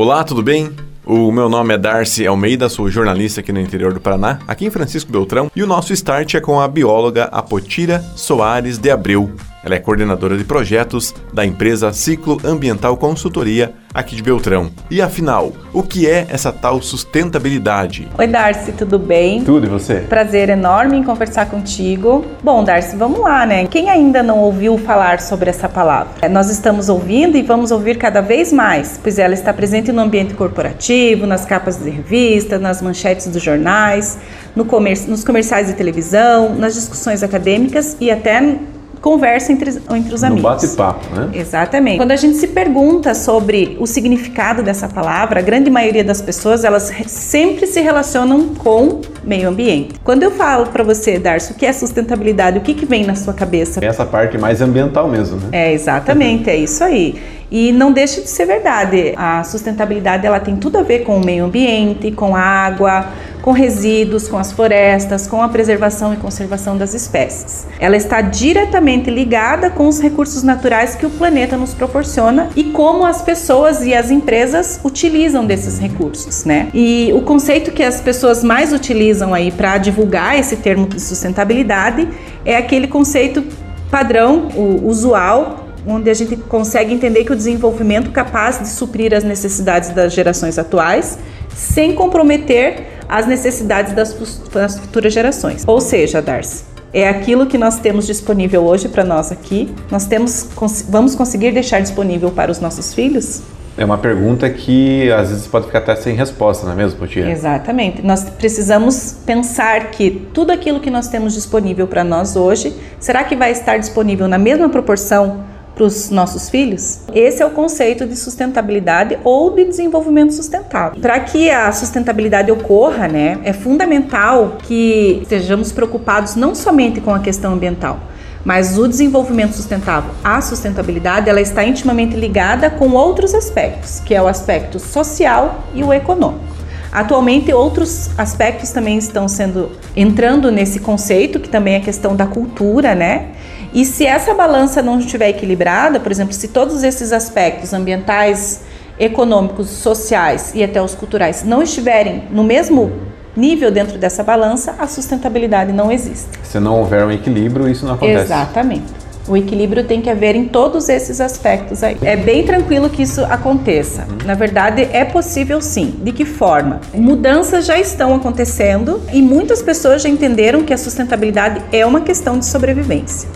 Olá, tudo bem? O meu nome é Darcy Almeida, sou jornalista aqui no interior do Paraná, aqui em Francisco Beltrão, e o nosso start é com a bióloga Apotira Soares de Abreu. Ela é coordenadora de projetos da empresa Ciclo Ambiental Consultoria aqui de Beltrão. E afinal, o que é essa tal sustentabilidade? Oi, Darcy, tudo bem? Tudo e você? Prazer enorme em conversar contigo. Bom, Darcy, vamos lá, né? Quem ainda não ouviu falar sobre essa palavra? É, nós estamos ouvindo e vamos ouvir cada vez mais, pois ela está presente no ambiente corporativo, nas capas de revista, nas manchetes dos jornais, no comer nos comerciais de televisão, nas discussões acadêmicas e até conversa entre, entre os amigos. No bate-papo, né? Exatamente. Quando a gente se pergunta sobre o significado dessa palavra, a grande maioria das pessoas, elas sempre se relacionam com meio ambiente. Quando eu falo para você, Darcio, o que é sustentabilidade, o que, que vem na sua cabeça? Essa parte mais ambiental mesmo, né? É, exatamente, é isso aí. E não deixa de ser verdade. A sustentabilidade ela tem tudo a ver com o meio ambiente, com a água, com resíduos, com as florestas, com a preservação e conservação das espécies. Ela está diretamente ligada com os recursos naturais que o planeta nos proporciona e como as pessoas e as empresas utilizam desses recursos, né? E o conceito que as pessoas mais utilizam aí para divulgar esse termo de sustentabilidade é aquele conceito padrão, o usual, onde a gente consegue entender que o desenvolvimento capaz de suprir as necessidades das gerações atuais, sem comprometer as necessidades das, das futuras gerações. Ou seja, Darcy, é aquilo que nós temos disponível hoje para nós aqui. Nós temos, vamos conseguir deixar disponível para os nossos filhos? É uma pergunta que às vezes pode ficar até sem resposta, não é mesmo, Potia? Exatamente. Nós precisamos pensar que tudo aquilo que nós temos disponível para nós hoje, será que vai estar disponível na mesma proporção para os nossos filhos? Esse é o conceito de sustentabilidade ou de desenvolvimento sustentável. Para que a sustentabilidade ocorra, né, é fundamental que estejamos preocupados não somente com a questão ambiental, mas o desenvolvimento sustentável, a sustentabilidade, ela está intimamente ligada com outros aspectos, que é o aspecto social e o econômico. Atualmente, outros aspectos também estão sendo entrando nesse conceito, que também é a questão da cultura, né? E se essa balança não estiver equilibrada, por exemplo, se todos esses aspectos ambientais, econômicos, sociais e até os culturais não estiverem no mesmo nível dentro dessa balança, a sustentabilidade não existe. Se não houver um equilíbrio, isso não acontece. Exatamente. O equilíbrio tem que haver em todos esses aspectos aí. É bem tranquilo que isso aconteça. Uhum. Na verdade, é possível sim. De que forma? Mudanças já estão acontecendo e muitas pessoas já entenderam que a sustentabilidade é uma questão de sobrevivência.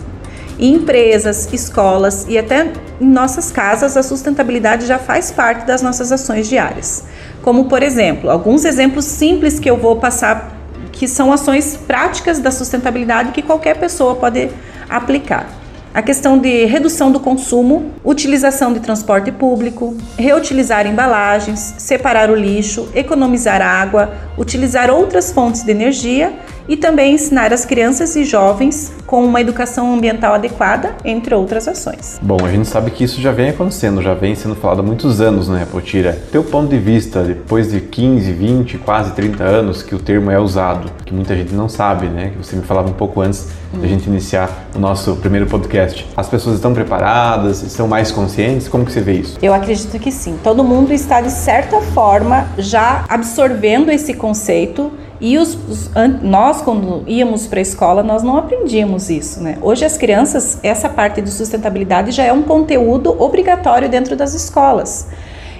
Em empresas, escolas e até em nossas casas, a sustentabilidade já faz parte das nossas ações diárias. Como, por exemplo, alguns exemplos simples que eu vou passar, que são ações práticas da sustentabilidade que qualquer pessoa pode aplicar. A questão de redução do consumo, utilização de transporte público, reutilizar embalagens, separar o lixo, economizar água, utilizar outras fontes de energia e também ensinar as crianças e jovens com uma educação ambiental adequada, entre outras ações. Bom, a gente sabe que isso já vem acontecendo, já vem sendo falado há muitos anos, né, Potira? Teu ponto de vista, depois de 15, 20, quase 30 anos que o termo é usado, que muita gente não sabe, né, que você me falava um pouco antes. Da gente iniciar o nosso primeiro podcast. As pessoas estão preparadas, estão mais conscientes? Como que você vê isso? Eu acredito que sim. Todo mundo está, de certa forma, já absorvendo esse conceito e os, os, nós, quando íamos para a escola, nós não aprendíamos isso, né? Hoje as crianças, essa parte de sustentabilidade já é um conteúdo obrigatório dentro das escolas.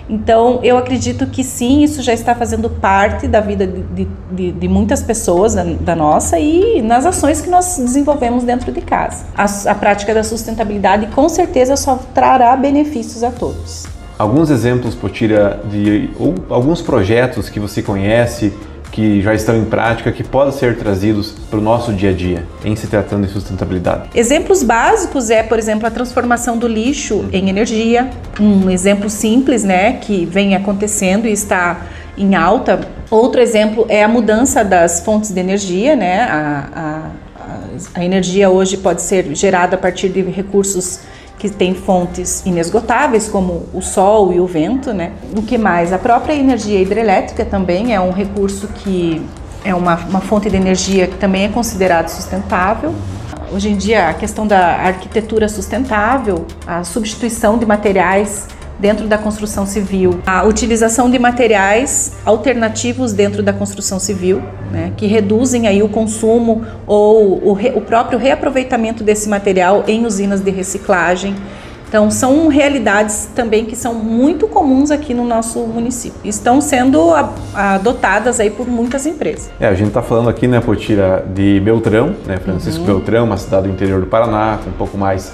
Então, eu acredito que sim, isso já está fazendo parte da vida de, de, de muitas pessoas, da, da, nossa, e nas ações que nós desenvolvemos dentro de casa. A, a prática da sustentabilidade, com certeza, só trará benefícios a todos. Alguns exemplos, Potira, de ou, alguns projetos que você conhece que já estão em prática que podem ser trazidos para o nosso dia a dia em se tratando de sustentabilidade? Exemplos básicos é, por exemplo, a transformação do lixo em energia. Um exemplo simples, né, que vem acontecendo e está em alta. Outro exemplo é a mudança das fontes de energia, né? A, a, a energia hoje pode ser gerada a partir de recursos que tem fontes inesgotáveis, como o sol e o vento, né? O que mais? A própria energia hidrelétrica também é um recurso que é uma, uma fonte de energia que também é considerado sustentável. Hoje em dia, a questão da arquitetura sustentável, a substituição de materiais dentro da construção civil, a utilização de materiais alternativos dentro da construção civil, né, que reduzem aí o consumo ou o, re, o próprio reaproveitamento desse material em usinas de reciclagem. Então, são realidades também que são muito comuns aqui no nosso município. Estão sendo adotadas aí por muitas empresas. É, a gente está falando aqui, né, Potira, de Beltrão, né, Francisco uhum. Beltrão, uma cidade do interior do Paraná, com um pouco mais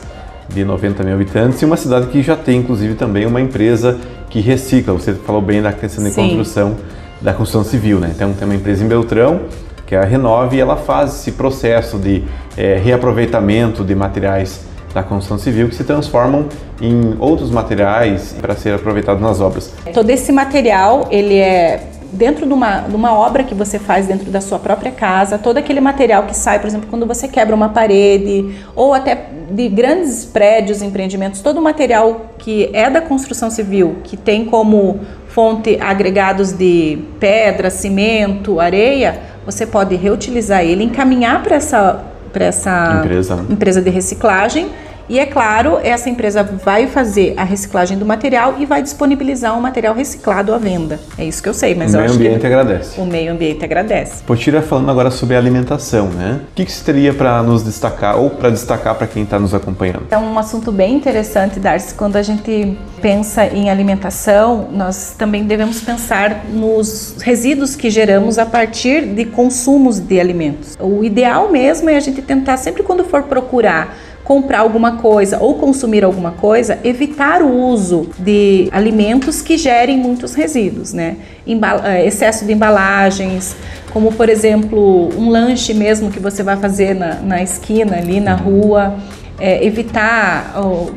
de 90 mil habitantes, e uma cidade que já tem, inclusive, também uma empresa que recicla. Você falou bem da questão de Sim. construção, da construção civil, né? Então, tem uma empresa em Beltrão, que é a Renove, e ela faz esse processo de é, reaproveitamento de materiais da construção civil que se transformam em outros materiais para ser aproveitados nas obras. Todo esse material, ele é dentro de uma, de uma obra que você faz dentro da sua própria casa, todo aquele material que sai, por exemplo, quando você quebra uma parede, ou até de grandes prédios, empreendimentos, todo o material que é da construção civil, que tem como fonte agregados de pedra, cimento, areia, você pode reutilizar ele, encaminhar para essa para essa empresa. empresa de reciclagem e é claro, essa empresa vai fazer a reciclagem do material e vai disponibilizar um material reciclado à venda. É isso que eu sei, mas o eu acho que... O meio ambiente agradece. O meio ambiente agradece. Potira falando agora sobre alimentação, né? O que, que você teria para nos destacar ou para destacar para quem está nos acompanhando? É um assunto bem interessante, Darcy. Quando a gente pensa em alimentação, nós também devemos pensar nos resíduos que geramos a partir de consumos de alimentos. O ideal mesmo é a gente tentar, sempre quando for procurar comprar alguma coisa ou consumir alguma coisa, evitar o uso de alimentos que gerem muitos resíduos, né? Eh, excesso de embalagens, como por exemplo um lanche mesmo que você vai fazer na, na esquina ali na rua, é, evitar o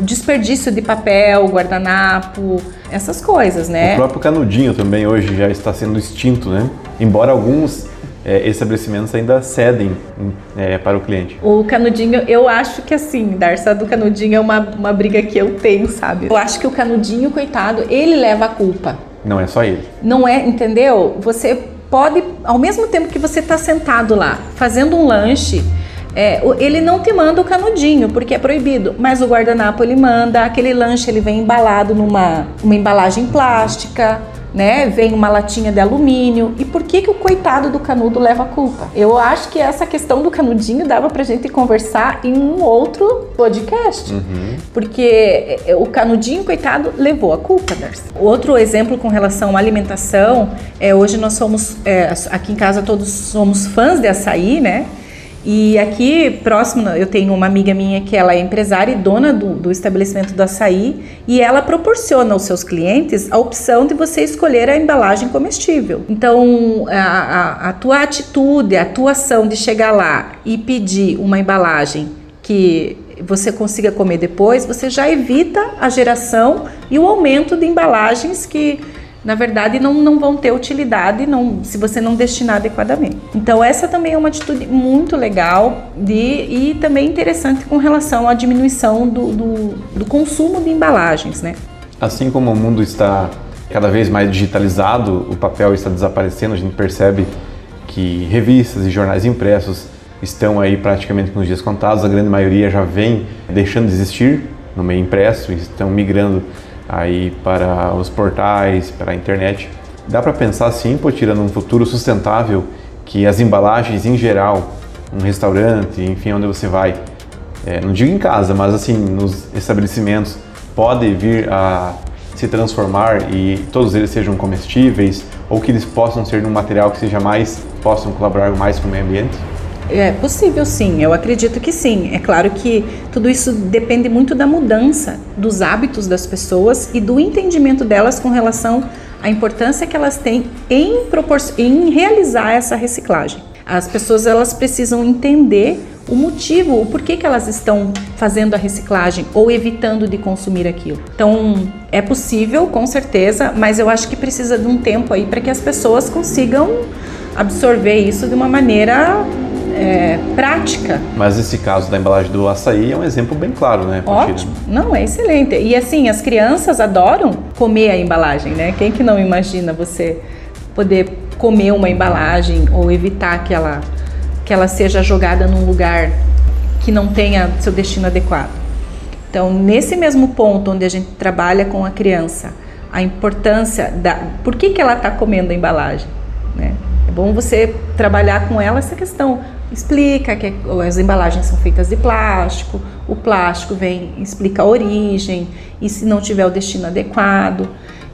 desperdício de papel, guardanapo, essas coisas, né? O próprio canudinho também hoje já está sendo extinto, né? Embora alguns é, estabelecimentos ainda cedem é, para o cliente. O canudinho, eu acho que assim, Darça, do canudinho é uma, uma briga que eu tenho, sabe? Eu acho que o canudinho, coitado, ele leva a culpa. Não é só ele. Não é, entendeu? Você pode, ao mesmo tempo que você está sentado lá fazendo um lanche, é, ele não te manda o canudinho, porque é proibido, mas o guardanapo ele manda, aquele lanche ele vem embalado numa uma embalagem plástica, né? Vem uma latinha de alumínio. E por que que o coitado do canudo leva a culpa? Eu acho que essa questão do canudinho dava pra gente conversar em um outro podcast. Uhum. Porque é, o canudinho, coitado, levou a culpa, Darcy. Outro exemplo com relação à alimentação, é hoje nós somos, é, aqui em casa todos somos fãs de açaí, né? E aqui próximo eu tenho uma amiga minha que ela é empresária e dona do, do, estabelecimento do açaí e ela proporciona aos seus clientes a opção de você escolher a embalagem comestível. Então a, a, a tua atitude, a tua ação de chegar lá e pedir uma embalagem que você consiga comer depois, você já evita a geração e o aumento de embalagens que na verdade não, não vão ter utilidade não, se você não destinar adequadamente. Então essa também é uma atitude muito legal de, e também interessante com relação à diminuição do, do, do consumo de embalagens, né? Assim como o mundo está cada vez mais digitalizado, o papel está desaparecendo, a gente percebe que revistas e jornais impressos estão aí praticamente nos dias contados, a grande maioria já vem deixando de existir no meio impresso, estão migrando aí para os portais, para a internet. Dá para pensar sim, pô, tirando um futuro sustentável, que as embalagens em geral, um restaurante, enfim, onde você vai, é, não digo em casa, mas assim, nos estabelecimentos, pode vir a se transformar e todos eles sejam comestíveis ou que eles possam ser um material que seja mais, possam colaborar mais com o meio ambiente? É possível sim, eu acredito que sim. É claro que tudo isso depende muito da mudança dos hábitos das pessoas e do entendimento delas com relação à importância que elas têm em, em realizar essa reciclagem. As pessoas elas precisam entender o motivo, o porquê que elas estão fazendo a reciclagem ou evitando de consumir aquilo. Então, é possível, com certeza, mas eu acho que precisa de um tempo aí para que as pessoas consigam absorver isso de uma maneira é, prática. Mas esse caso da embalagem do açaí é um exemplo bem claro, né? Ótimo. Não, é excelente. E assim, as crianças adoram comer a embalagem, né? Quem que não imagina você poder comer uma embalagem ou evitar que ela, que ela seja jogada num lugar que não tenha seu destino adequado? Então, nesse mesmo ponto onde a gente trabalha com a criança, a importância da. Por que, que ela está comendo a embalagem? Né? É bom você trabalhar com ela essa questão. Explica que as embalagens são feitas de plástico, o plástico vem, explica a origem, e se não tiver o destino adequado.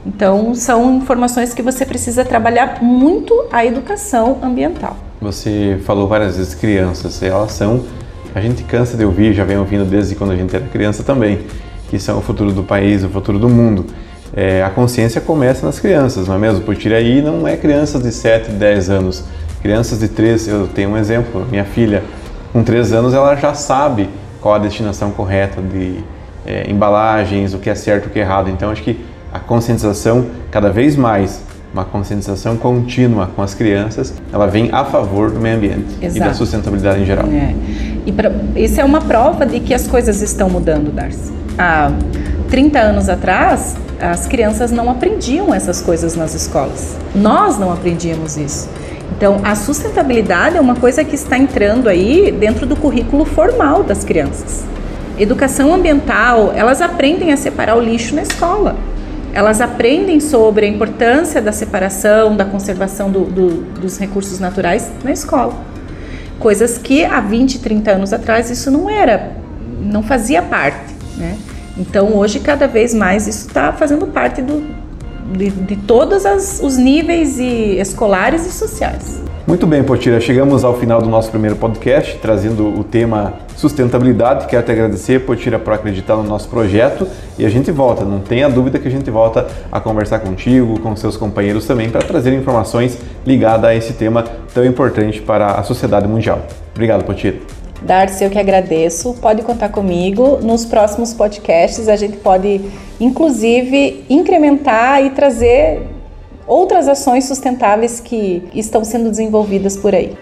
Então, são informações que você precisa trabalhar muito a educação ambiental. Você falou várias vezes crianças, elas são a gente cansa de ouvir, já vem ouvindo desde quando a gente era criança também, que são o futuro do país, o futuro do mundo. É, a consciência começa nas crianças, não é mesmo? Por aí não é crianças de 7, 10 anos. Crianças de 3, eu tenho um exemplo, minha filha, com 3 anos ela já sabe qual a destinação correta de é, embalagens, o que é certo e o que é errado. Então acho que a conscientização cada vez mais uma conscientização contínua com as crianças, ela vem a favor do meio ambiente Exato. e da sustentabilidade em geral. É. E pra, isso é uma prova de que as coisas estão mudando, Darcy. Há 30 anos atrás, as crianças não aprendiam essas coisas nas escolas. Nós não aprendíamos isso. Então, a sustentabilidade é uma coisa que está entrando aí dentro do currículo formal das crianças. Educação ambiental, elas aprendem a separar o lixo na escola. Elas aprendem sobre a importância da separação, da conservação do, do, dos recursos naturais na escola. Coisas que há 20, 30 anos atrás isso não era, não fazia parte. Né? Então hoje cada vez mais isso está fazendo parte do, de, de todos as, os níveis e escolares e sociais. Muito bem, Potira, chegamos ao final do nosso primeiro podcast, trazendo o tema sustentabilidade. Quero te agradecer, Potira, por acreditar no nosso projeto e a gente volta, não tenha dúvida que a gente volta a conversar contigo, com seus companheiros também, para trazer informações ligadas a esse tema tão importante para a sociedade mundial. Obrigado, Potira. Darcy, eu que agradeço. Pode contar comigo. Nos próximos podcasts a gente pode, inclusive, incrementar e trazer outras ações sustentáveis que estão sendo desenvolvidas por aí.